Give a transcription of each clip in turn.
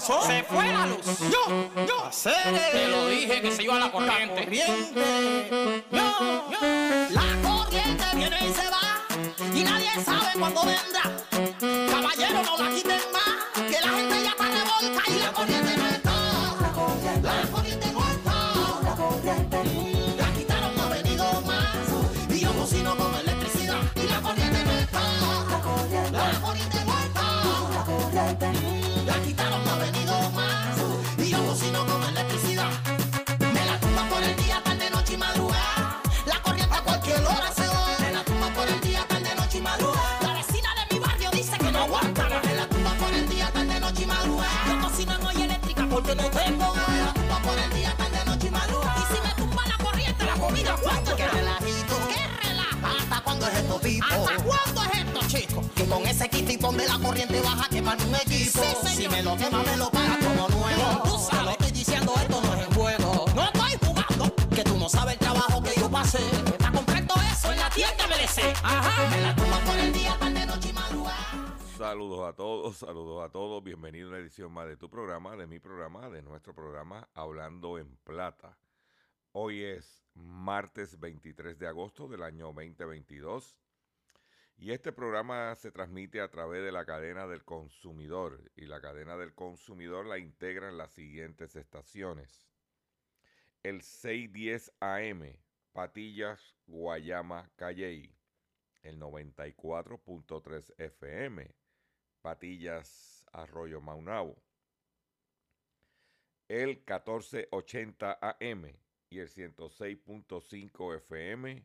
Pasó? Se fue la luz. Yo, yo. Hacer Te lo dije que se iba a la corriente. corriente. Yo, yo. La corriente viene y se va y nadie sabe cuándo vendrá. Caballero, no la quiten más, que la gente ya está revolta y la corriente no está. De la corriente vas a quemar un equipo. Sí, si me lo quema, me lo pagas como nuevo. Tú Te sabes. lo estoy diciendo, esto no es en juego. No estoy jugando. Que tú no sabes el trabajo que yo pasé. Para comprar todo eso en la tienda merecer. Ajá. Me la tumba por el día, tarde, noche y madrugada. Saludos a todos, saludos a todos. Bienvenido a una edición más de tu programa, de mi programa, de nuestro programa Hablando en Plata. Hoy es martes 23 de agosto del año 2022 y este programa se transmite a través de la cadena del consumidor y la cadena del consumidor la integran las siguientes estaciones. El 610 AM, Patillas, Guayama, Calley. El 94.3 FM, Patillas, Arroyo Maunabo. El 1480 AM y el 106.5 FM,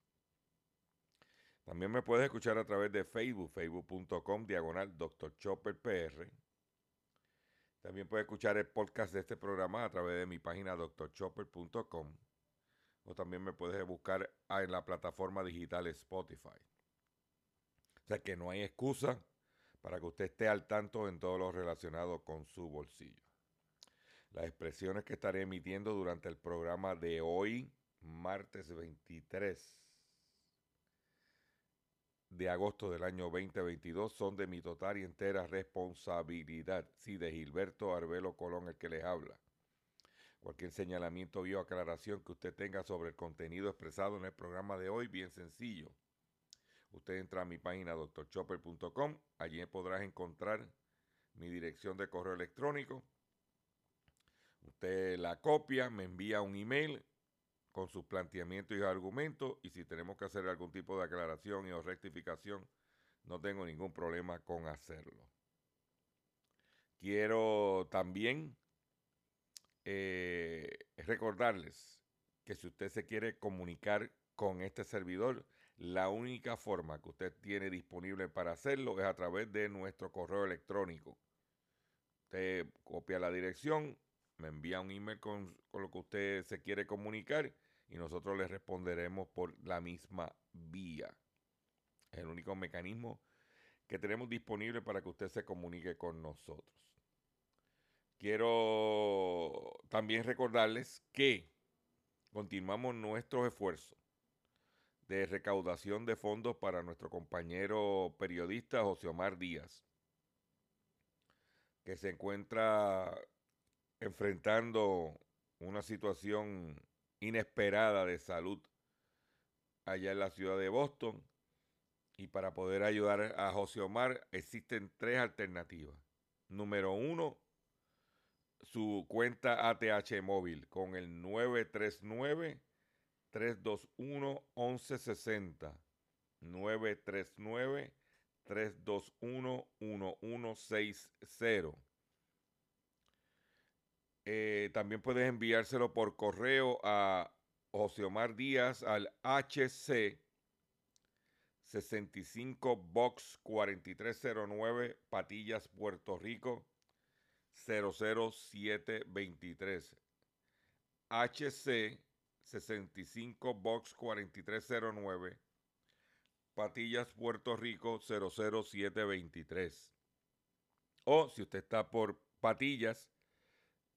También me puedes escuchar a través de Facebook, facebook.com, diagonal Dr. Chopper. También puedes escuchar el podcast de este programa a través de mi página drchopper.com o también me puedes buscar en la plataforma digital Spotify. O sea que no hay excusa para que usted esté al tanto en todo lo relacionado con su bolsillo. Las expresiones que estaré emitiendo durante el programa de hoy, martes 23 de agosto del año 2022, son de mi total y entera responsabilidad. Sí, de Gilberto Arbelo Colón, el que les habla. Cualquier señalamiento o aclaración que usted tenga sobre el contenido expresado en el programa de hoy, bien sencillo. Usted entra a mi página drchopper.com, allí podrás encontrar mi dirección de correo electrónico. Usted la copia, me envía un email con sus planteamientos y argumentos y si tenemos que hacer algún tipo de aclaración y o rectificación, no tengo ningún problema con hacerlo. Quiero también eh, recordarles que si usted se quiere comunicar con este servidor, la única forma que usted tiene disponible para hacerlo es a través de nuestro correo electrónico. Usted copia la dirección, me envía un email con, con, lo que usted se quiere comunicar y nosotros le responderemos por la misma vía. Es el único mecanismo que tenemos disponible para que usted se comunique con nosotros. Quiero también recordarles que continuamos nuestros esfuerzos de recaudación de fondos para nuestro compañero periodista José Omar Díaz, que se encuentra enfrentando una situación inesperada de salud allá en la ciudad de Boston. Y para poder ayudar a José Omar existen tres alternativas. número uno, su cuenta ATH móvil con el 939-321-1160. 939-321-1160. Eh, también puedes enviárselo por correo a José Omar Díaz al HC 65 Box 4309 Patillas, Puerto Rico 00723. HC 65 Box 4309 Patillas, Puerto Rico 00723. O si usted está por Patillas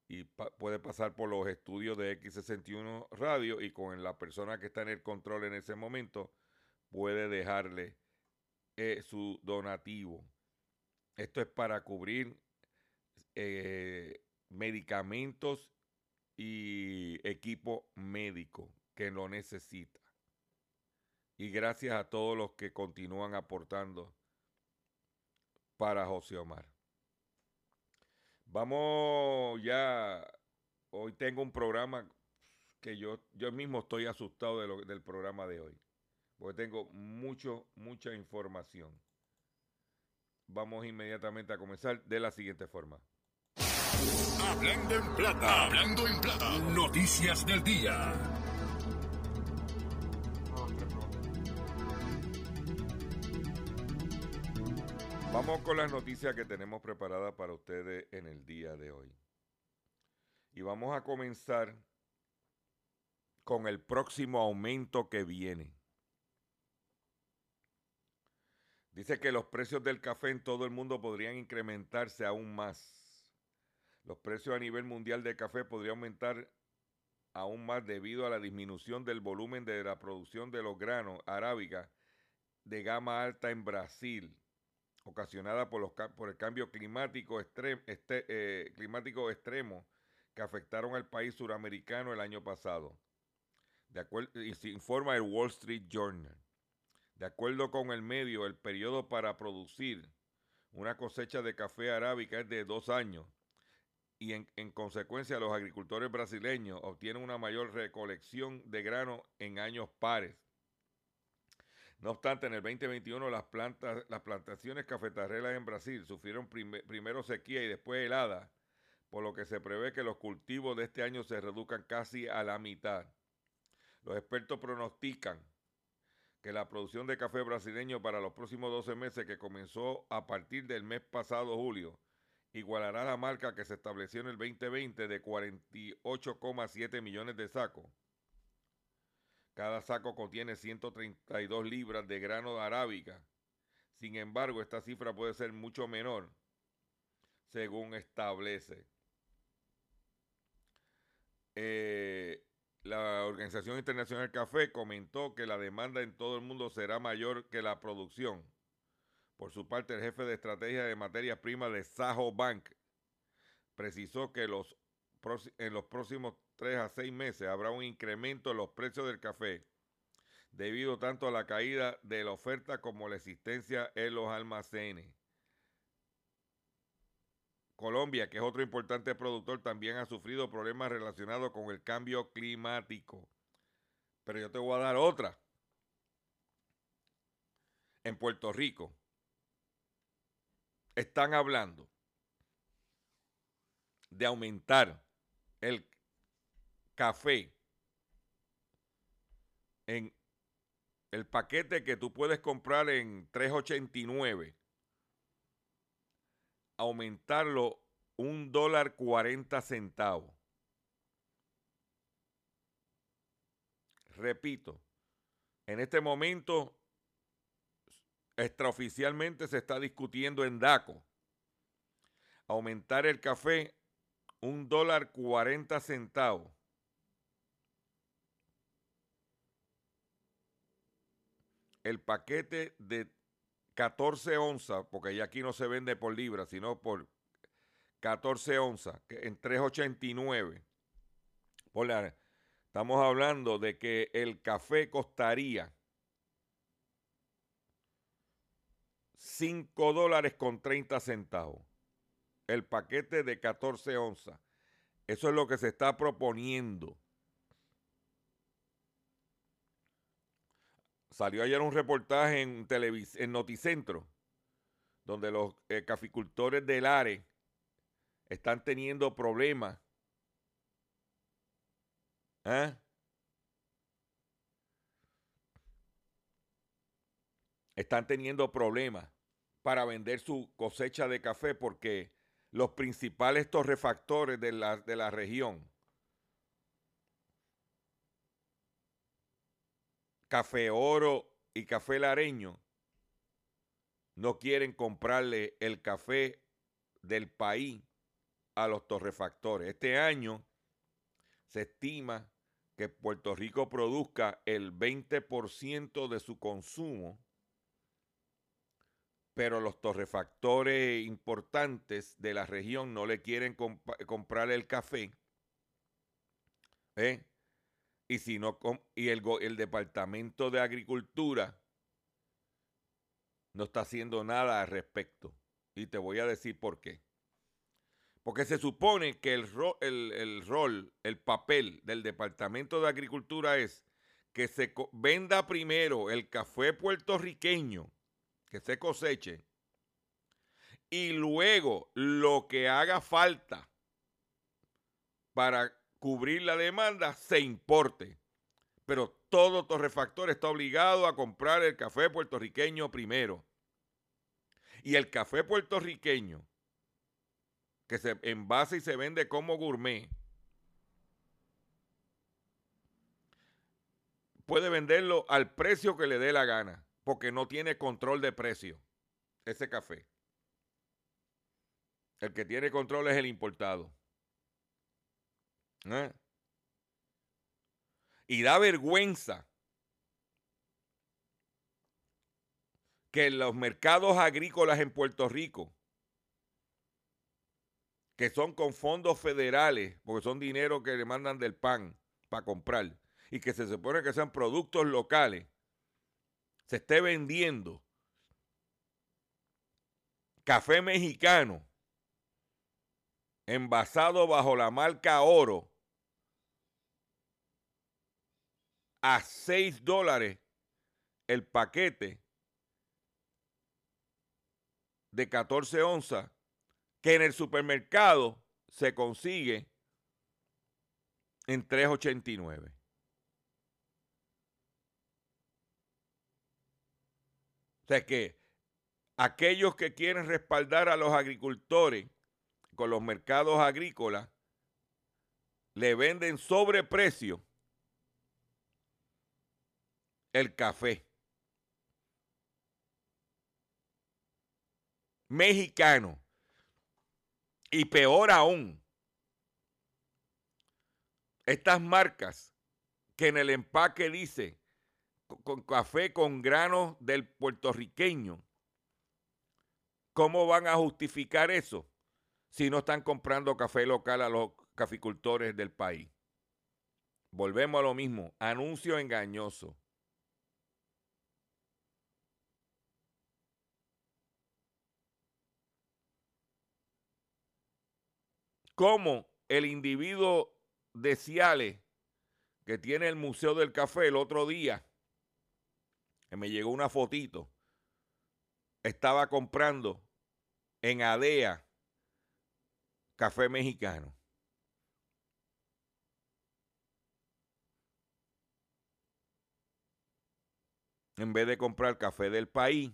y puede pasar por los estudios de X61 Radio y con la persona que está en el control en ese momento puede dejarle eh, su donativo. Esto es para cubrir eh, medicamentos y equipo médico que lo necesita. Y gracias a todos los que continúan aportando para José Omar. Vamos ya, hoy tengo un programa que yo, yo mismo estoy asustado del programa de hoy, porque tengo mucho, mucha información. Vamos inmediatamente a comenzar de la siguiente forma. Hablando en plata, hablando en plata, noticias del día. Vamos con las noticias que tenemos preparadas para ustedes en el día de hoy. Y vamos a comenzar con el próximo aumento que viene. Dice que los precios del café en todo el mundo podrían incrementarse aún más. Los precios a nivel mundial de café podrían aumentar aún más debido a la disminución del volumen de la producción de los granos arábica de gama alta en Brasil ocasionada por, los, por el cambio climático, este, eh, climático extremo que afectaron al país suramericano el año pasado. De acuerdo, y se informa el Wall Street Journal. De acuerdo con el medio, el periodo para producir una cosecha de café arábica es de dos años y en, en, consecuencia los agricultores brasileños obtienen una mayor recolección de grano en años pares. No obstante, en el 2021 las, plantas, las plantaciones cafetarrelas en Brasil sufrieron primero sequía y después helada, por lo que se prevé que los cultivos de este año se reduzcan casi a la mitad. Los expertos pronostican que la producción de café brasileño para los próximos 12 meses, que comenzó a partir del mes pasado julio, igualará la marca que se estableció en el 2020 de 48,7 millones de sacos cada saco contiene 132 libras de grano de arábica. Sin embargo, esta cifra puede ser mucho menor, según establece. Eh, la Organización Internacional Café comentó que la demanda en todo el mundo será mayor que la producción. Por su parte, el jefe de estrategia de materias primas de Sajo Bank precisó que en los próximos tres a seis meses habrá un incremento en los precios del café debido tanto a la caída de la oferta como la existencia en los almacenes. Colombia, que es otro importante productor, también ha sufrido problemas relacionados con el cambio climático. Pero yo te voy a dar otra. En Puerto Rico están hablando de aumentar el café en el paquete que tú puedes comprar en 3.89, aumentarlo un dólar 40 centavos. Repito, en este momento extraoficialmente se está discutiendo en DACO aumentar el café un dólar 40 centavos. El paquete de 14 onzas, porque ya aquí no se vende por libra, sino por 14 onzas, en 3.89. Estamos hablando de que el café costaría 5 dólares con 30 centavos. el paquete de 14 onzas. Eso es lo que se está proponiendo. Salió ayer un reportaje en, Noticentro, donde los eh, caficultores del ARE están teniendo problemas. ¿Ah? Están teniendo problemas para vender su cosecha de café porque los principales torrefactores de la, de la región, Café Oro y Café Lareño, no quieren comprarle el café del país a los torrefactores. Este año se estima que Puerto Rico produzca el 20% de su consumo pero los torrefactores importantes de la región no le quieren comprar el café. ¿eh? Y, si no, y el, el Departamento de Agricultura no está haciendo nada al respecto. Y te voy a decir por qué. Porque se supone que el, el, el rol, el papel del Departamento de Agricultura es que se venda primero el café puertorriqueño que se coseche y luego lo que haga falta para cubrir la demanda se importe. Pero todo torrefactor está obligado a comprar el café puertorriqueño primero. Y el café puertorriqueño, que se envase y se vende como gourmet, puede venderlo al precio que le dé la gana porque no tiene control de precio ese café. El que tiene control es el importado. Y da vergüenza que los mercados agrícolas en Puerto Rico, que son con fondos federales, porque son dinero que le mandan del PAN para comprar, y que se supone que sean productos locales, se esté vendiendo café mexicano envasado bajo la marca oro a 6 dólares el paquete de 14 onzas que en el supermercado se consigue en 3.89. O sea que aquellos que quieren respaldar a los agricultores con los mercados agrícolas le venden sobreprecio el café mexicano. Y peor aún, estas marcas que en el empaque dice con café con granos del puertorriqueño, ¿cómo van a justificar eso si no están comprando café local a los caficultores del país? Volvemos a lo mismo, anuncio engañoso. ¿Cómo el individuo de Ciales que tiene el Museo del Café el otro día me llegó una fotito, estaba comprando en ADEA café mexicano. En vez de comprar café del país.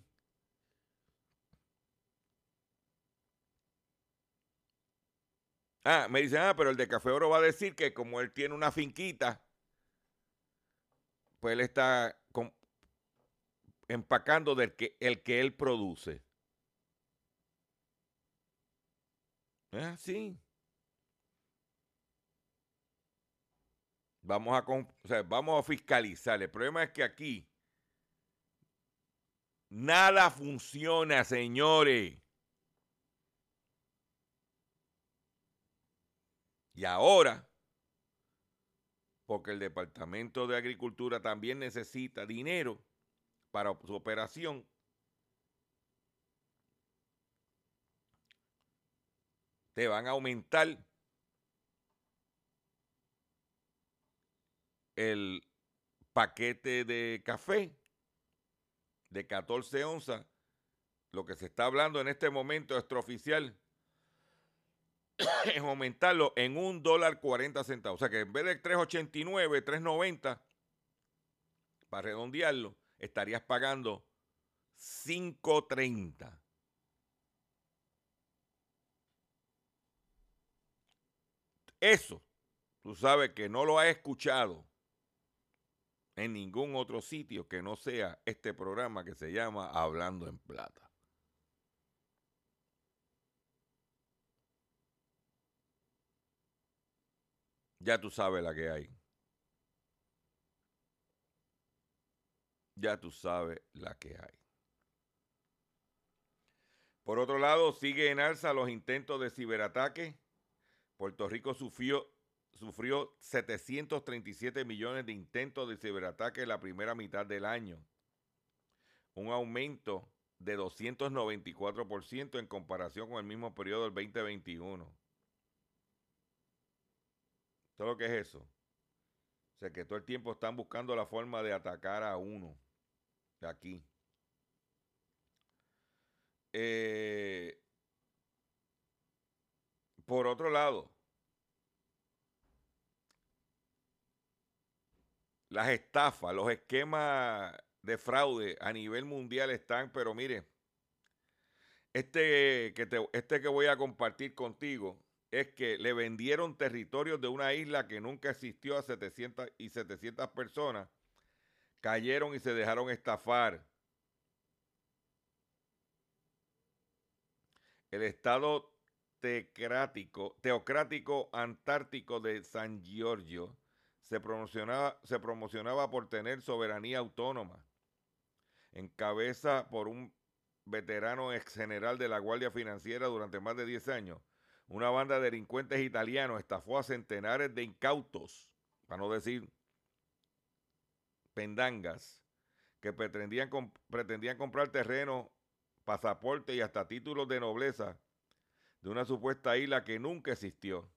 Ah, me dicen, ah, pero el de Café Oro va a decir que como él tiene una finquita, pues él está empacando del que, el que él produce. Es así. Vamos a, vamos a fiscalizar. El problema es que aquí nada funciona, señores. Y ahora, porque el Departamento de Agricultura también necesita dinero, para su operación. te van a aumentar el paquete de café de 14 onzas. Lo que se está hablando en este momento extraoficial es aumentarlo en un dólar 40 centavos. O sea que en vez de 3.89, 3.90, para redondearlo, estarías pagando 5.30. Eso, tú sabes que no lo has escuchado en ningún otro sitio que no sea este programa que se llama Hablando en Plata. Ya tú sabes la que hay. Ya tú sabes la que hay. Por otro lado, sigue en alza los intentos de ciberataque. Puerto Rico sufrió, sufrió 737 millones de intentos de ciberataque en la primera mitad del año. Un aumento de 294% en comparación con el mismo periodo del 2021. ¿Todo lo que es eso? O sea, que todo el tiempo están buscando la forma de atacar a uno de aquí. Eh, por otro lado, las estafas, los esquemas de fraude a nivel mundial están, pero mire, este que, te, este que voy a compartir contigo es que le vendieron territorios de una isla que nunca existió a 700 y 700 personas, cayeron y se dejaron estafar. El estado teocrático, antártico de San Giorgio se promocionaba, se promocionaba por tener soberanía autónoma, en cabeza por un veterano ex general de la Guardia Financiera durante más de 10 años. Una banda de delincuentes italianos estafó a centenares de incautos, para no decir pendangas, que pretendían, comprar terreno pasaporte y hasta títulos de nobleza de una supuesta isla que nunca existió.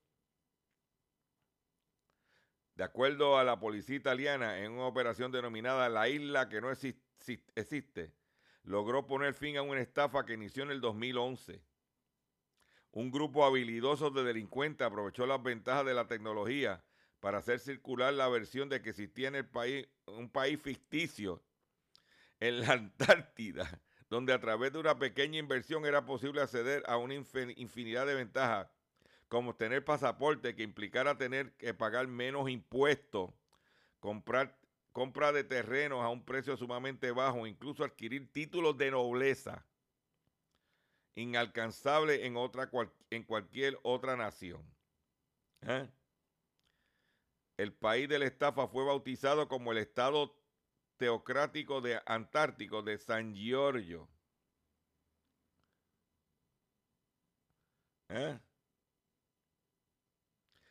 De acuerdo a la policía italiana, en una operación denominada La Isla que no existe, logró poner fin a una estafa que inició en el 2011. Un grupo habilidoso de delincuentes aprovechó las ventajas de la tecnología para hacer circular la versión de que existía en el país un país ficticio en la Antártida donde a través de una pequeña inversión era posible acceder a una infinidad de ventajas, como tener pasaporte que implicara tener que pagar menos impuestos, comprar compra de terrenos a un precio sumamente bajo, incluso adquirir títulos de nobleza inalcanzable en, otra, en cualquier otra nación. ¿eh? El país de la estafa fue bautizado como el Estado teocrático de Antártico de San Giorgio. ¿Eh?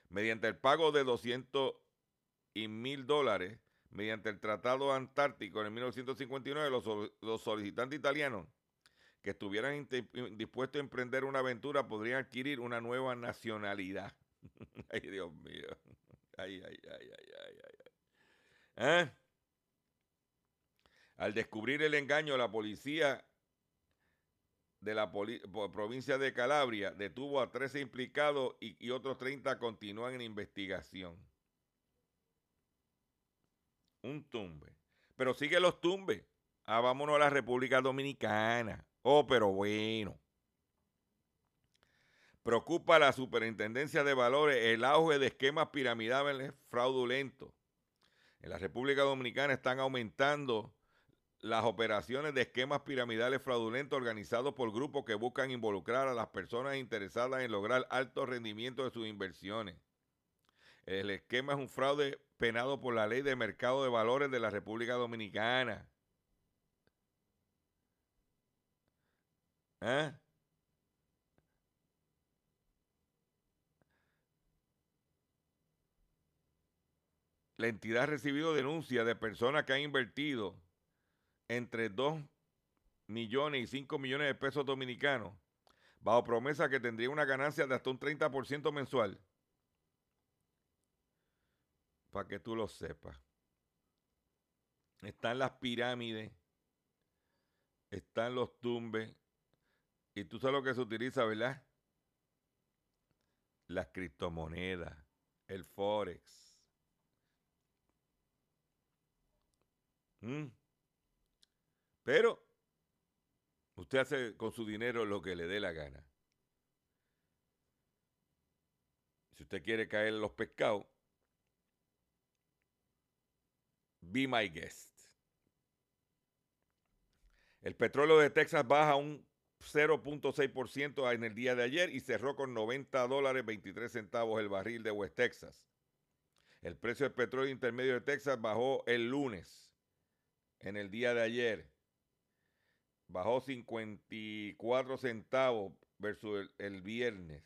Mediante el pago de 200 y mil dólares, mediante el Tratado Antártico en 1959, los, los solicitantes italianos que estuvieran dispuestos a emprender una aventura podrían adquirir una nueva nacionalidad. ay, Dios mío. Ay, ay, ay, ay, ay, ay. ¿Eh? Al descubrir el engaño, la policía de la provincia de Calabria detuvo a 13 implicados y, otros 30 continúan en investigación. Un tumbe. Pero sigue los tumbes. Ah, vámonos a la República Dominicana. Oh, pero bueno. Preocupa a la Superintendencia de Valores el auge de esquemas piramidales fraudulentos. En la República Dominicana están aumentando las operaciones de esquemas piramidales fraudulentos organizados por grupos que buscan involucrar a las personas interesadas en lograr alto rendimiento de sus inversiones. El esquema es un fraude penado por la ley de mercado de valores de la República Dominicana. ¿Eh? La entidad ha recibido denuncias de personas que han invertido entre 2 millones y 5 millones de pesos dominicanos bajo promesa que tendría una ganancia de hasta un 30% mensual. Para que tú lo sepas. Están las pirámides, están los tumbes, y tú sabes lo que se utiliza, ¿verdad? Las criptomonedas, el forex. ¿Mm? Pero usted hace con su dinero lo que le dé la gana. Si usted quiere caer en los pescados, be my guest. El petróleo de Texas baja un 0.6% en el día de ayer y cerró con 90 dólares 23 centavos el barril de West Texas. El precio del petróleo intermedio de Texas bajó el lunes, en el día de ayer. Bajó 54 centavos versus el, el viernes.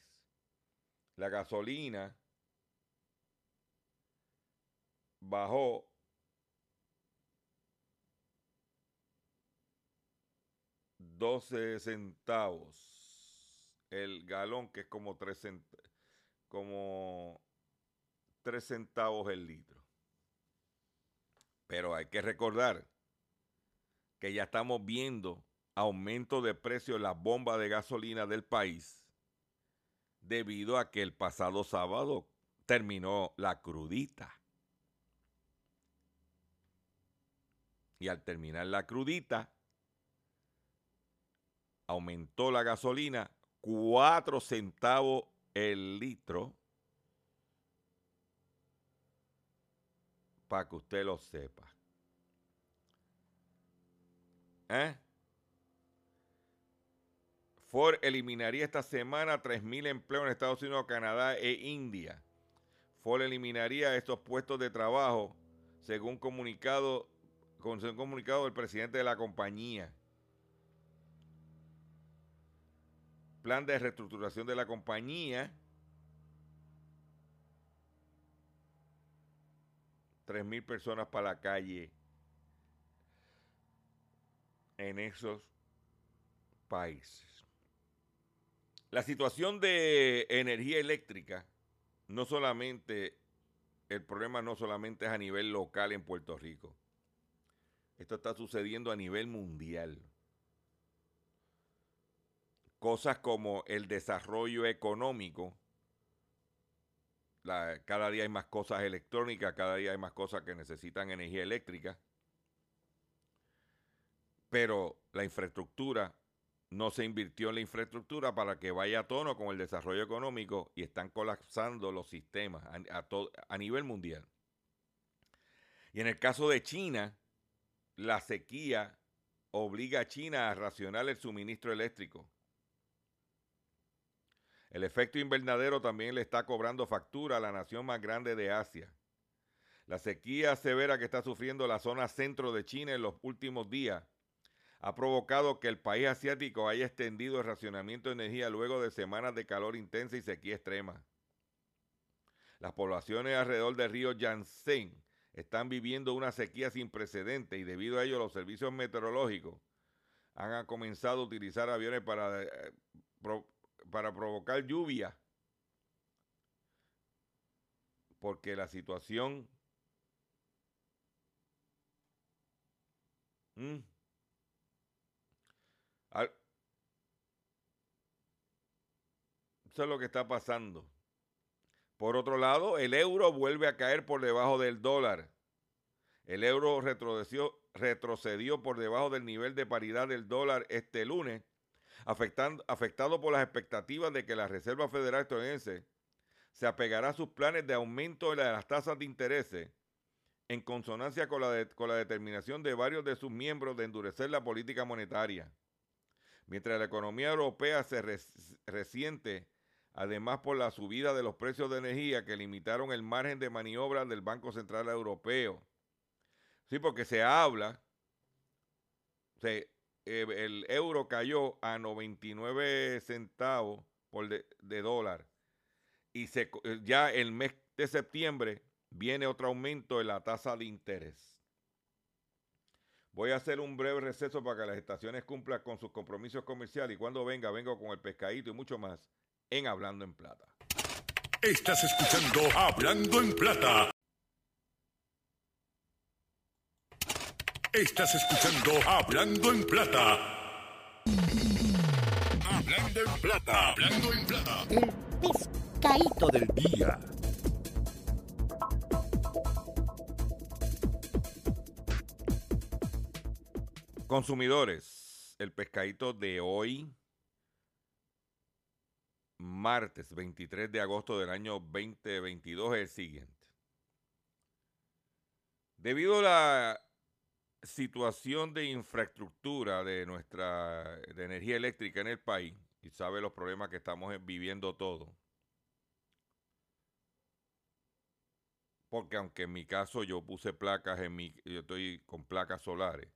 La gasolina bajó 12 centavos el galón, que es como 3 centavos, como 3 centavos el litro. Pero hay que recordar que ya estamos viendo aumento de precio en las bombas de gasolina del país debido a que el pasado sábado terminó la crudita. Y al terminar la crudita, aumentó la gasolina 4 centavos el litro. Para que usted lo sepa. ¿Eh? Ford eliminaría esta semana 3.000 empleos en Estados Unidos, Canadá e India. Ford eliminaría estos puestos de trabajo según comunicado, un comunicado del presidente de la compañía. Plan de reestructuración de la compañía. 3.000 personas para la calle en esos países. La situación de energía eléctrica, no solamente, el problema no solamente es a nivel local en Puerto Rico. Esto está sucediendo a nivel mundial cosas como el desarrollo económico. cada día hay más cosas electrónicas, cada día hay más cosas que necesitan energía eléctrica. Pero la infraestructura, no se invirtió en la infraestructura para que vaya a tono con el desarrollo económico y están colapsando los sistemas a, a nivel mundial. Y en el caso de China, la sequía obliga a China a racionar el suministro eléctrico. El efecto invernadero también le está cobrando factura a la nación más grande de Asia. La sequía severa que está sufriendo la zona centro de China en los últimos días ha provocado que el país asiático haya extendido el racionamiento de energía luego de semanas de calor intensa y sequía extrema. Las poblaciones alrededor del río Yangtze están viviendo una sequía sin precedentes y debido a ello los servicios meteorológicos han comenzado a utilizar aviones para eh, para provocar lluvia. Porque la situación... Mm, eso es lo que está pasando. Por otro lado, el euro vuelve a caer por debajo del dólar. El euro retrocedió, retrocedió por debajo del nivel de paridad del dólar este lunes afectando, afectado por las expectativas de que la Reserva Federal estadounidense se apegará a sus planes de aumento de las tasas de interés en consonancia con la, con la determinación de varios de sus miembros de endurecer la política monetaria. Mientras la economía europea se resiente, además por la subida de los precios de energía que limitaron el margen de maniobra del Banco Central Europeo. Sí, porque se habla, se, eh, el euro cayó a 99 centavos por de, dólar. Y se, eh, ya el mes de septiembre viene otro aumento en la tasa de interés. Voy a hacer un breve receso para que las estaciones cumplan con sus compromisos comerciales y cuando venga, vengo con el pescadito y mucho más en Hablando en Plata. Estás escuchando Hablando en Plata. Estás escuchando Hablando en Plata. Hablando en Plata. Hablando en Plata. El pescadito del día. Consumidores, el pescadito de hoy, martes 23 de agosto del año 2022, es el siguiente. Debido a la situación de infraestructura de nuestra de energía eléctrica en el país, y sabe los problemas que estamos viviendo todos, porque aunque en mi caso yo puse placas en mi, yo estoy con placas solares,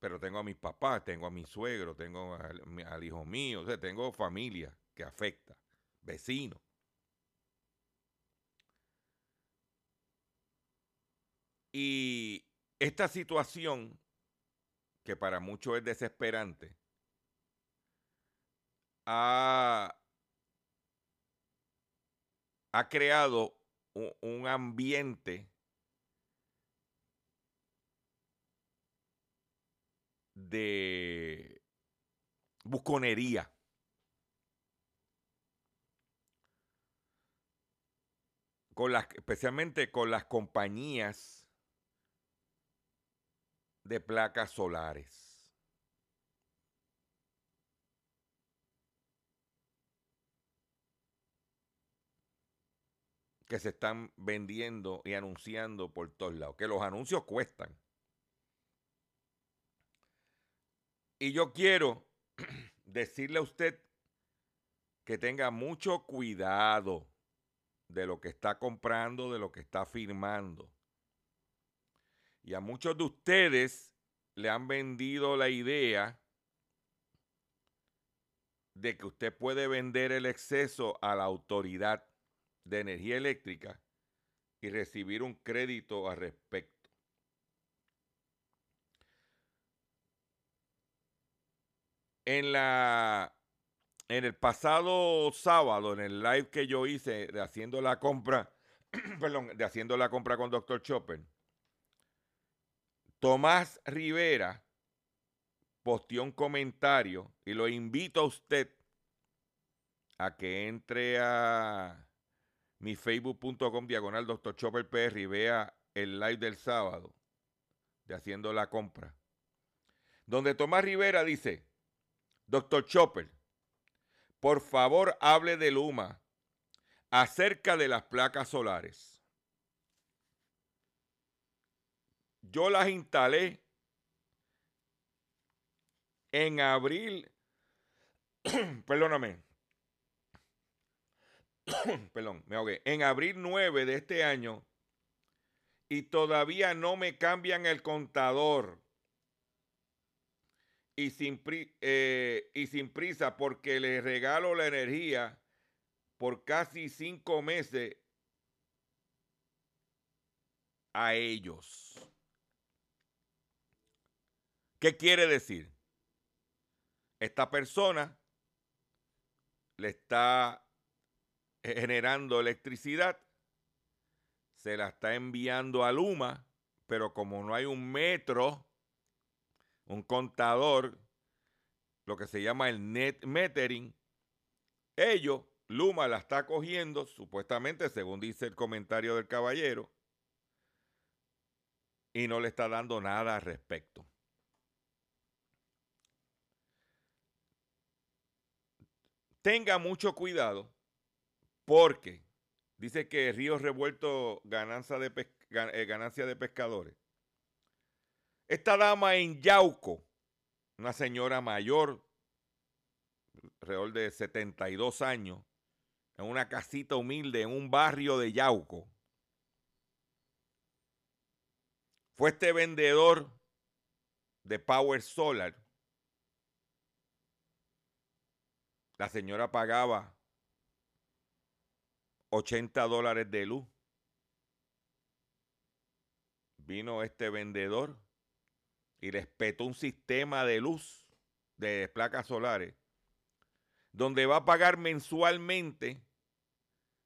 pero tengo a mis papás, tengo a mi suegro, tengo al, al hijo mío, o sea, tengo familia que afecta, vecinos. Y esta situación, que para muchos es desesperante, ha, ha creado un, un ambiente de busconería. Con las, especialmente con las compañías de placas solares. Que se están vendiendo y anunciando por todos lados. Que los anuncios cuestan. Y yo quiero decirle a usted que tenga mucho cuidado de lo que está comprando, de lo que está firmando. Y a muchos de ustedes le han vendido la idea de que usted puede vender el exceso a la autoridad de energía eléctrica y recibir un crédito al respecto. En la en el pasado sábado, en el live que yo hice de haciendo la compra, perdón, de haciendo la compra con Dr. Chopper, Tomás Rivera posteó un comentario y lo invito a usted a que entre a mi facebook.com diagonal Dr. Chopper PR y vea el live del sábado de haciendo la compra. Donde Tomás Rivera dice, Doctor Chopper, por favor hable de Luma acerca de las placas solares. Yo las instalé en abril, perdóname, perdón, me ahogué, en abril 9 de este año y todavía no me cambian el contador y sin, eh, y sin prisa porque les regalo la energía por casi cinco meses a ellos. ¿Qué quiere decir? Esta persona le está generando electricidad, se la está enviando a Luma, pero como no hay un metro un contador, lo que se llama el net metering, ellos, Luma la está cogiendo, supuestamente, según dice el comentario del caballero, y no le está dando nada al respecto. Tenga mucho cuidado porque dice que Río Revuelto ganancia de, eh, de pescadores. Esta dama en Yauco, una señora mayor, alrededor de 72 años, en una casita humilde en un barrio de Yauco, fue este vendedor de Power Solar. La señora pagaba 80 dólares de luz. Vino este vendedor y les petó un sistema de luz de placas solares donde va a pagar mensualmente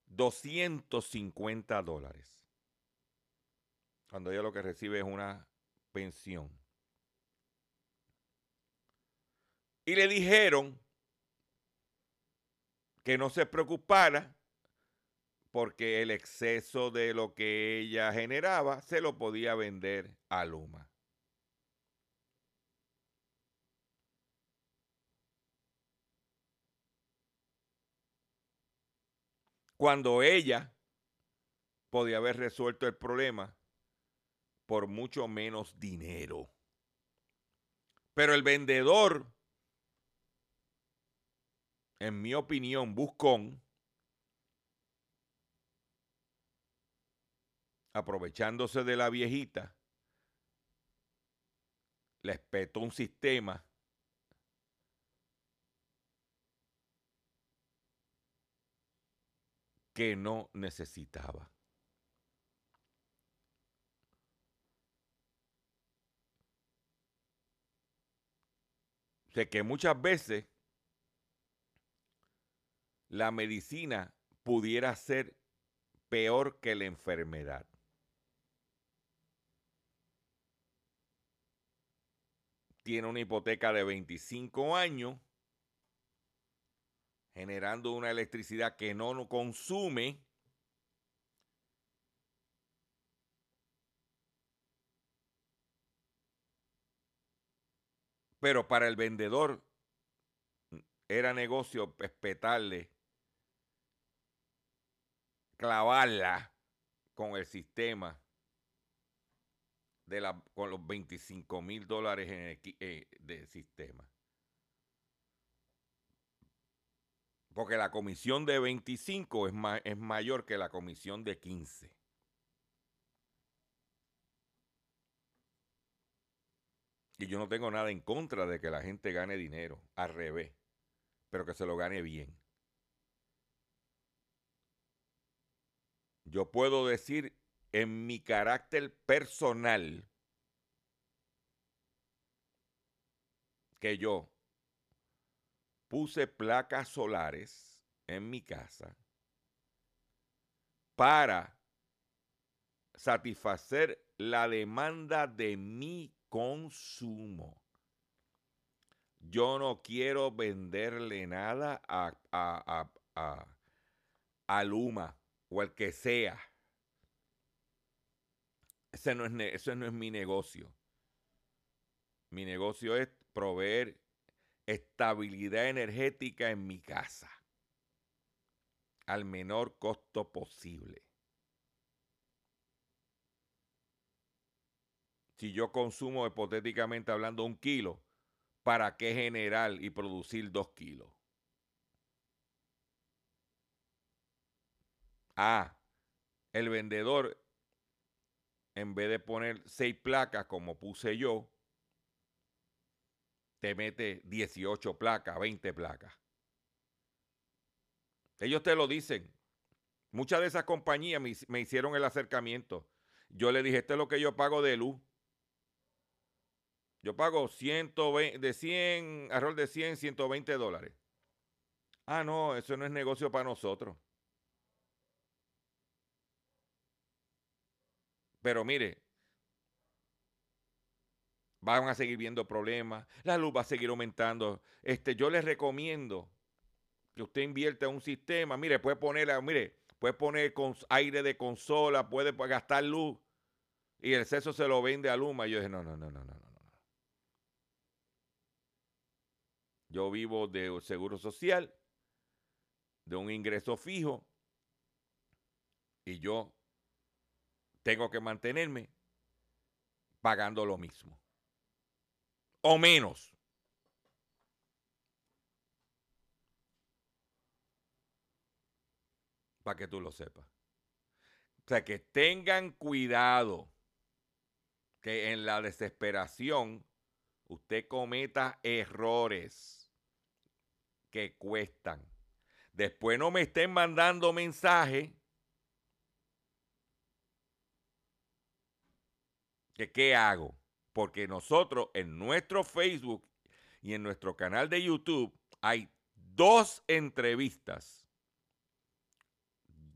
250 dólares. Cuando ella lo que recibe es una pensión. Y le dijeron que no se preocupara porque el exceso de lo que ella generaba se lo podía vender a Luma. Cuando ella podía haber resuelto el problema por mucho menos dinero. Pero el vendedor, en mi opinión, buscón, aprovechándose de la viejita, le petó un sistema que no necesitaba. Sé que muchas veces la medicina pudiera ser peor que la enfermedad. Tiene una hipoteca de 25 años, generando una electricidad que no consume. Pero para el vendedor era negocio espetarle, clavarla con el sistema de la, con los 25 mil dólares en eh, de sistema. Porque la comisión de 25 es, ma, es mayor que la comisión de 15. Y yo no tengo nada en contra de que la gente gane dinero, al revés, pero que se lo gane bien. Yo puedo decir en mi carácter personal que yo puse placas solares en mi casa para satisfacer la demanda de mi consumo. Yo no quiero venderle nada a, a, a, a, Luma o al que sea. Ese no, es, ese no es mi negocio. Mi negocio es proveer estabilidad energética en mi casa al menor costo posible. Si yo consumo hipotéticamente hablando un kilo, ¿para qué generar y producir dos kilos? Ah, el vendedor, en vez de poner seis placas como puse yo, te mete 18 placas, 20 placas. Ellos te lo dicen. Muchas de esas compañías me, hicieron el acercamiento. Yo le dije, esto es lo que yo pago de luz. Yo pago 120, de 100, arroz de 100, 120 dólares. Ah, no, eso no es negocio para nosotros. Pero mire, van a seguir viendo problemas, la luz va a seguir aumentando. Este, yo les recomiendo que usted invierta en un sistema, mire, puede poner, mire, puede poner aire de consola, puede gastar luz y el exceso se lo vende a Luma. Y yo dije, no, no, no, no, no, no. Yo vivo de seguro social, de un ingreso fijo, y yo tengo que mantenerme pagando lo mismo o menos. Para que tú lo sepas. O sea, que tengan cuidado que en la desesperación usted cometa errores que cuestan. Después no me estén mandando mensajes que qué hago. Porque nosotros en nuestro Facebook y en nuestro canal de YouTube hay dos entrevistas.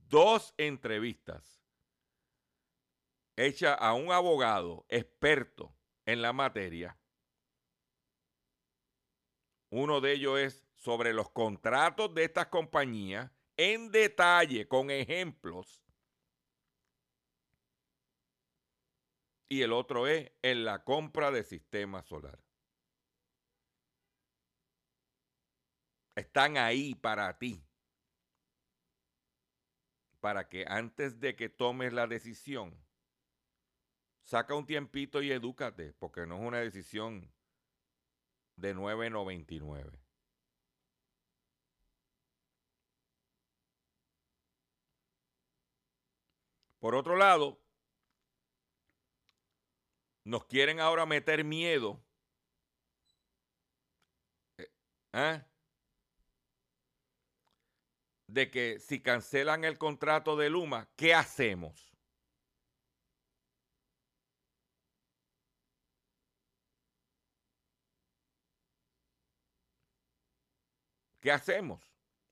Dos entrevistas hechas a un abogado experto en la materia. Uno de ellos es sobre los contratos de estas compañías en detalle, con ejemplos. Y el otro es en la compra de sistema solar. Están ahí para ti. Para que antes de que tomes la decisión, saca un tiempito y edúcate, porque no es una decisión de 9.99. Por otro lado, nos quieren ahora meter miedo. ¿eh? De que si cancelan el contrato de Luma, ¿qué hacemos? ¿Qué hacemos?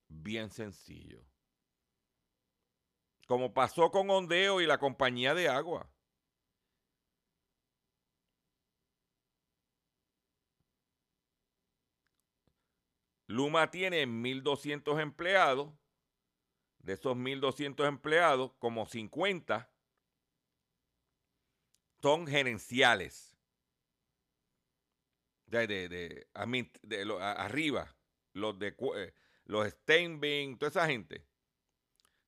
Bien sencillo. Como pasó con Ondeo y la compañía de agua. Luma tiene 1.200 empleados. De esos 1.200 empleados, como 50 son gerenciales. De, arriba, los de eh, los Steinbein, toda esa gente.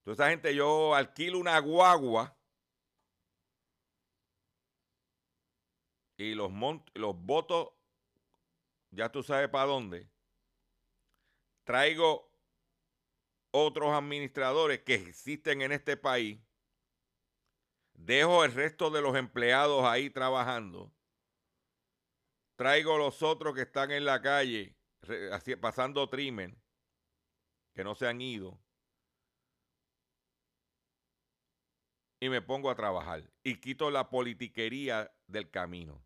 Toda esa gente, yo alquilo una guagua y los, los votos, ya tú sabes para dónde. Traigo otros administradores que existen en este país. Dejo el resto de los empleados ahí trabajando. Traigo los otros que están en la calle pasando trimen, que no se han ido. Y me pongo a trabajar y quito la politiquería del camino.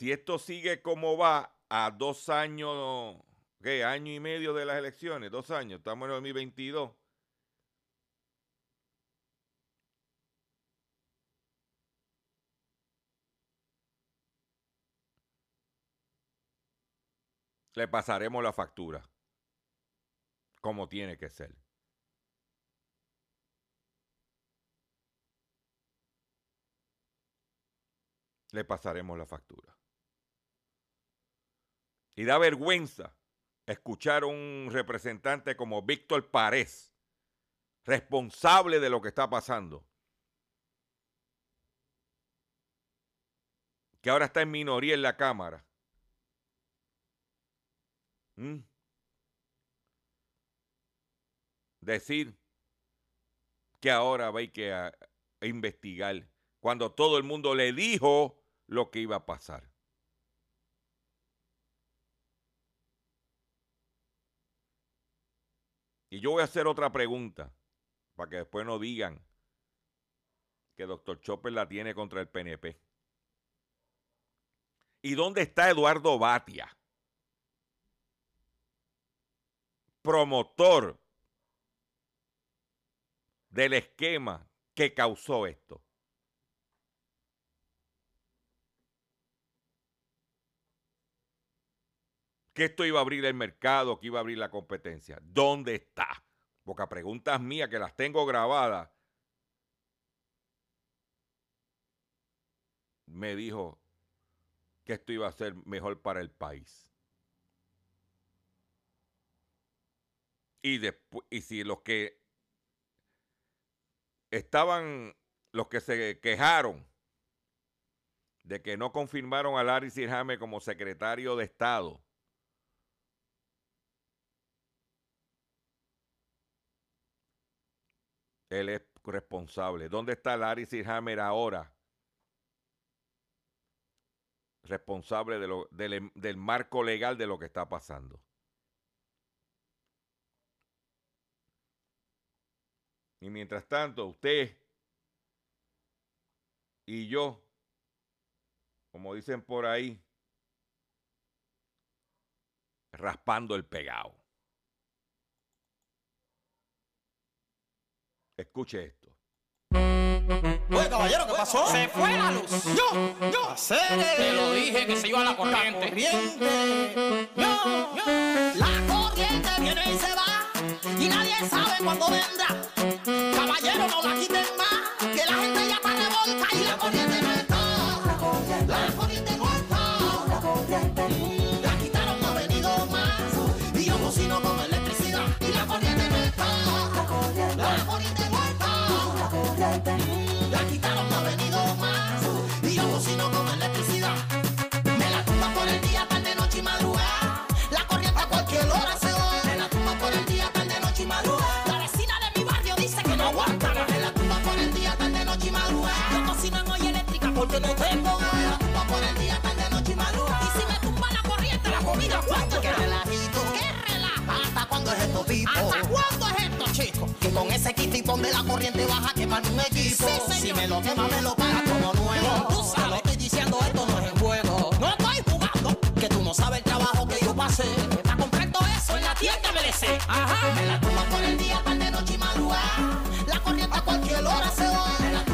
Si esto sigue como va a dos años, ¿qué? Año y medio de las elecciones, dos años, estamos en el 2022 le pasaremos la factura. Como tiene que ser. Le pasaremos la factura. Y da vergüenza escuchar a un representante como Víctor Párez, responsable de lo que está pasando, que ahora está en minoría en la Cámara, ¿Mm? Decir que ahora va a, que a investigar cuando todo el mundo le dijo lo que iba a pasar. Y yo voy a hacer otra pregunta para que después no digan que doctor Chopper la tiene contra el PNP. ¿Y dónde está Eduardo Batia? promotor del esquema que causó esto. Que esto iba a abrir el mercado, que iba a abrir la competencia. ¿Dónde está? Porque preguntas mías que las tengo grabadas. Me dijo que esto iba a ser mejor para el país. Y, y si los que estaban, los que se quejaron de que no confirmaron a Larry Sirjame como secretario de Estado, él es responsable. ¿Dónde está Larry Sirhammer ahora? Responsable de lo, del marco legal de lo que está pasando. Y mientras tanto, usted y yo, como dicen por ahí, raspando el pegado. Escuche esto. Oye, caballero, ¿qué pasó? Se fue la luz. Yo, yo. Hacer Te lo dije que se iba a la corriente. corriente. Yo, yo. La corriente viene y se va y nadie sabe cuándo vendrá. Caballero, no la quiten más, que la gente ya está revolta y la corriente no porque no tengo. Me la tumba por el día, tarde, noche y madrugada. Y si me tumba la corriente, la comida, ¿cuánto Qué relajito. ¿Qué relaja? ¿Hasta cuándo es esto, Pipo? ¿Hasta cuándo es esto, chico? Que con ese kitipón de la corriente baja quemar un equipo. Sí, si me lo quema, me lo paga como nuevo. Tú sabes. Te lo estoy diciendo, esto no es en juego. No estoy jugando. Que tú no sabes el trabajo que yo pasé. Para comprar todo eso en la tienda MLC. Ajá. Me la tumba por el día, tarde, noche y madrugada. La corriente a cualquier hora se va.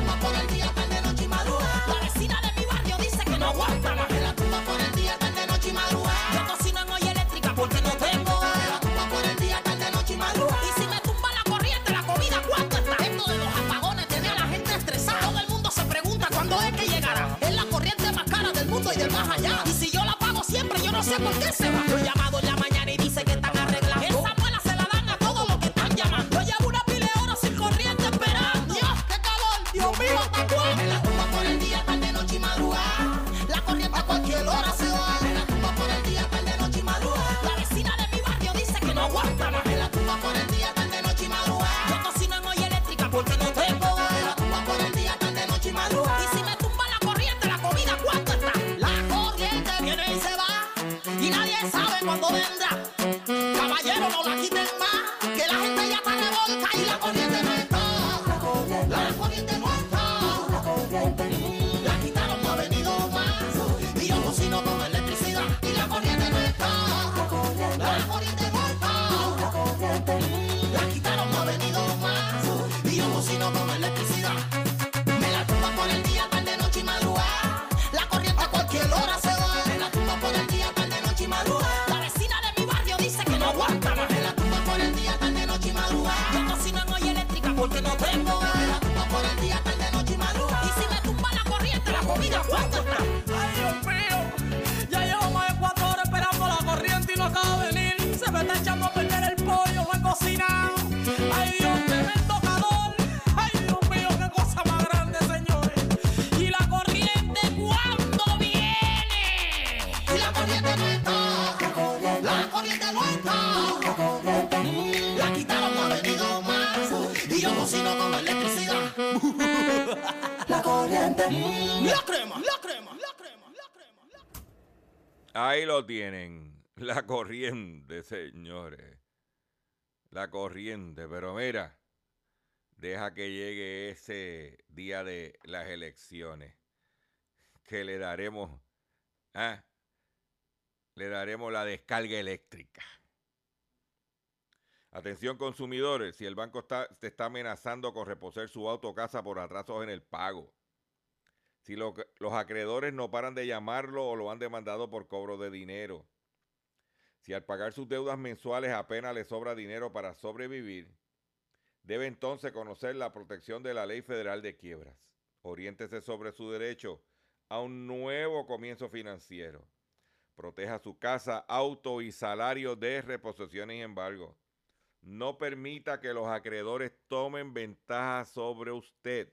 Ahí lo tienen. La corriente, señores. La corriente. Pero mira, deja que llegue ese día de las elecciones. Que le daremos. ah, Le daremos la descarga eléctrica. Atención consumidores, si el banco te está amenazando con reposer su auto o casa por atrasos en el pago. Si los acreedores no paran de llamarlo o lo han demandado por cobro de dinero. Si al pagar sus deudas mensuales apenas le sobra dinero para sobrevivir, debe entonces conocer la protección de la Ley Federal de Quiebras. Oriéntese sobre su derecho a un nuevo comienzo financiero. Proteja su casa, auto y salario de reposiciones y embargo. No permita que los acreedores tomen ventaja sobre usted.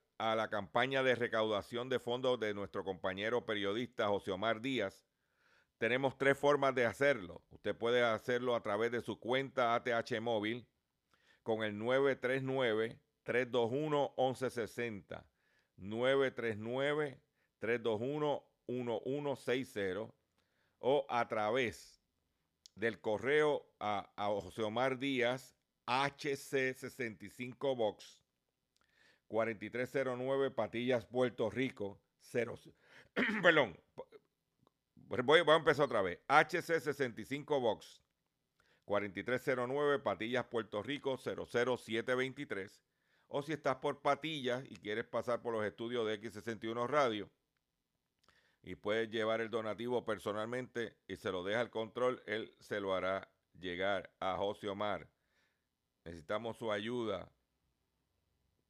a la campaña de recaudación de fondos de nuestro compañero periodista José Omar Díaz, tenemos tres formas de hacerlo. Usted puede hacerlo a través de su cuenta ATH móvil con el 939-321-1160. 939-321-1160 o a través del correo a, a José Omar Díaz HC65 Box 4309 Patillas, Puerto Rico 0. Perdón. Voy, voy a empezar otra vez. HC65 Box 4309 Patillas, Puerto Rico 00723. O si estás por Patillas y quieres pasar por los estudios de X61 Radio y puedes llevar el donativo personalmente y se lo deja al control, él se lo hará llegar a José Omar. Necesitamos su ayuda.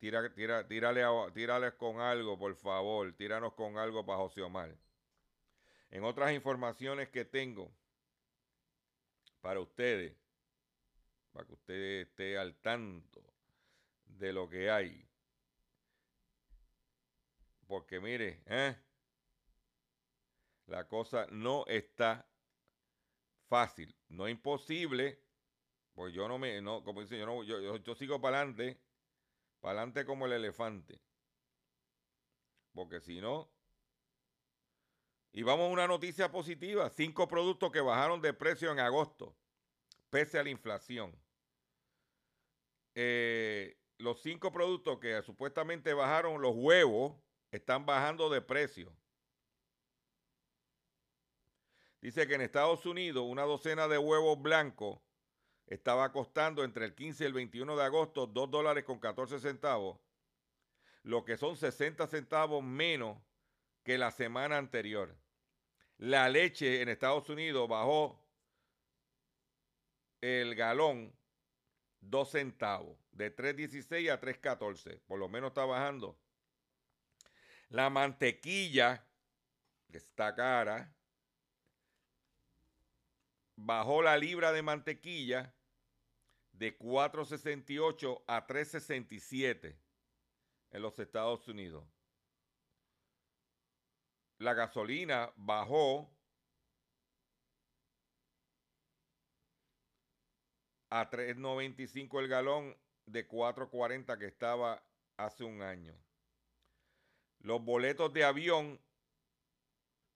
Tira, tira, tírale, tírale con algo, por favor. Tíranos con algo para José Omar. En otras informaciones que tengo para ustedes, para que usted esté al tanto de lo que hay. Porque mire, ¿eh? la cosa no está fácil, no imposible, pues yo no me, no, como dice, yo, no, yo, yo sigo para adelante, para adelante como el elefante. Porque si no, y vamos a una noticia positiva, cinco productos que bajaron de precio en agosto, pese a la inflación. Eh, los cinco productos que supuestamente bajaron, los huevos, están bajando de precio. Dice que en Estados Unidos una docena de huevos blancos estaba costando entre el 15 y el 21 de agosto 2 dólares con 14 centavos, lo que son 60 centavos menos que la semana anterior. La leche en Estados Unidos bajó el galón 2 centavos, de 3.16 a 3.14, por lo menos está bajando. La mantequilla, que está cara, bajó la libra de mantequilla de 4.68 a 3.67 en los Estados Unidos. La gasolina bajó a 3.95 el galón de 4.40 que estaba hace un año. Los boletos de avión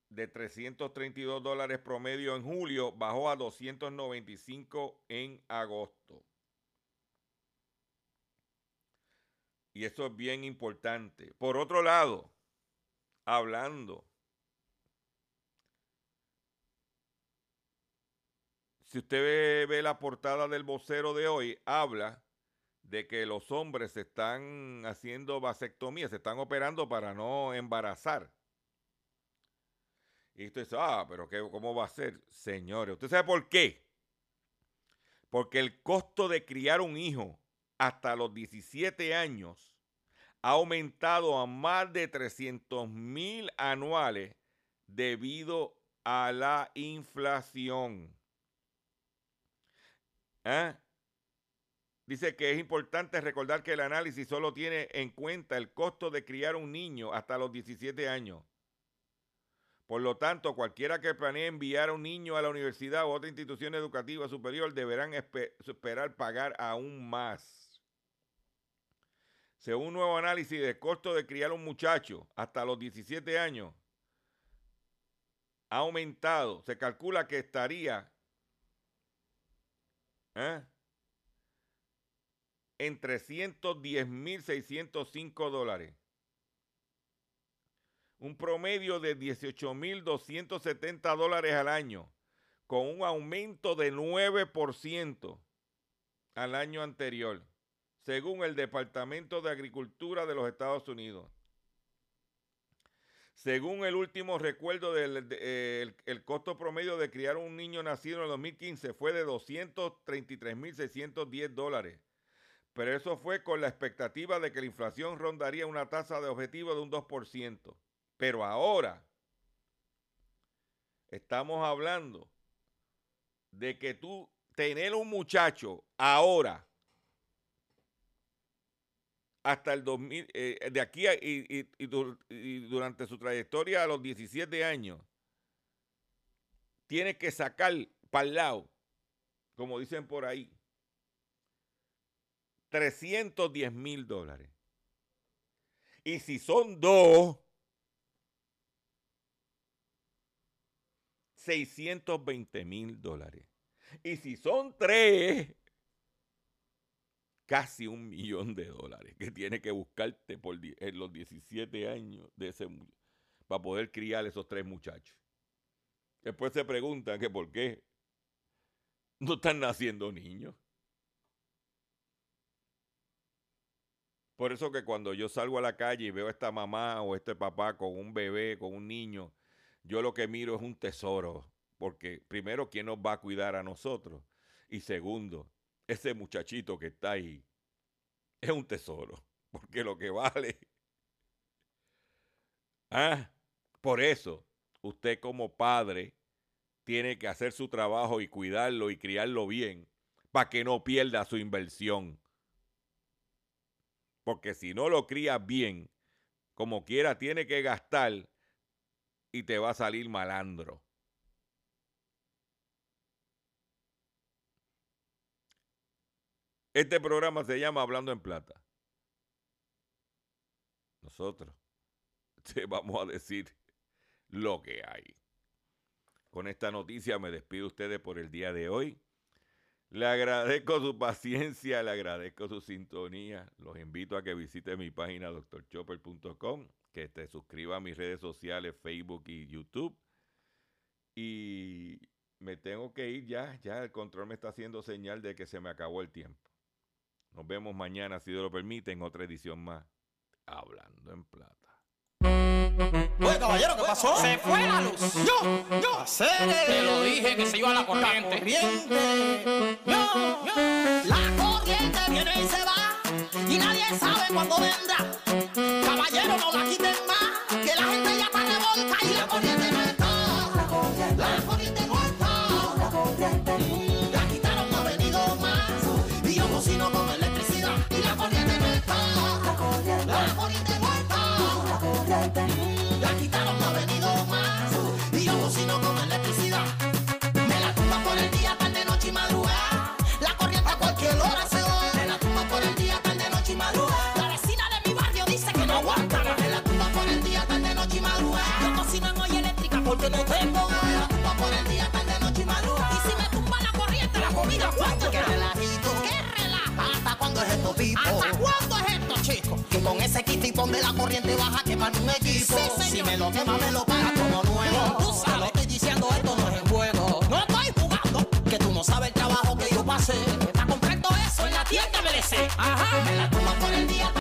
de 332 dólares promedio en julio bajó a 295 en agosto. Y eso es bien importante. Por otro lado, hablando, si usted ve, la portada del vocero de hoy, habla de que los hombres se están haciendo vasectomía, se están operando para no embarazar. Y usted dice, ah, pero qué, ¿cómo va a ser? Señores, ¿usted sabe por qué? Porque el costo de criar un hijo hasta los 17 años ha aumentado a más de 300 mil anuales debido a la inflación. ¿Eh? Dice que es importante recordar que el análisis solo tiene en cuenta el costo de criar un niño hasta los 17 años. Por lo tanto, cualquiera que planee enviar a un niño a la universidad u otra institución educativa superior deberán esperar pagar aún más. Según un nuevo análisis de costo de criar un muchacho hasta los 17 años, ha aumentado. Se calcula que estaría ¿eh? en 310.605 dólares un promedio de 18.270 dólares al año, con un aumento de 9% al año anterior, según el Departamento de Agricultura de los Estados Unidos. Según el último recuerdo del el, costo promedio de criar un niño nacido en el 2015 fue de 233.610 dólares. Pero eso fue con la expectativa de que la inflación rondaría una tasa de objetivo de un 2%. Pero ahora estamos hablando de que tú tener un muchacho ahora hasta el 2000, eh, de aquí y, y durante su trayectoria a los 17 años, tiene que sacar para el lado, como dicen por ahí, 310 mil dólares. Y si son dos, 620 mil dólares. Y si son tres, casi un millón de dólares que tiene que buscarte por en los 17 años de ese para poder criar esos tres muchachos. Después se preguntan que por qué no están naciendo niños. Por eso que cuando yo salgo a la calle y veo a esta mamá o este papá con un bebé, con un niño, yo lo que miro es un tesoro. Porque primero, ¿quién nos va a cuidar a nosotros? Y segundo, ese muchachito que está ahí es un tesoro. Porque lo que vale. Ah, por eso, usted como padre tiene que hacer su trabajo y cuidarlo y criarlo bien para que no pierda su inversión. Porque si no lo crías bien, como quiera, tiene que gastar y te va a salir malandro. Este programa se llama Hablando en Plata. Nosotros te vamos a decir lo que hay. Con esta noticia me despido de ustedes por el día de hoy. Le agradezco su paciencia, le agradezco su sintonía. Los invito a que visite mi página doctorchopper.com, que te suscriba a mis redes sociales, Facebook y YouTube. Y me tengo que ir ya, ya el control me está haciendo señal de que se me acabó el tiempo. Nos vemos mañana, si Dios lo permite, en otra edición más. Hablando en plata. Oye, caballero, ¿qué pasó? Se fue la luz. Yo, yo, hacer Te lo dije que se iba la corriente. corriente. Yo, yo. La corriente viene y se va y nadie sabe cuándo vendrá. Caballero, no la quiten más, que la gente ya está revolta y la corriente no Que con ese kitipón de la corriente baja quemar un equipo. Si me lo quema, me lo Ajá. Me la tomo por el día.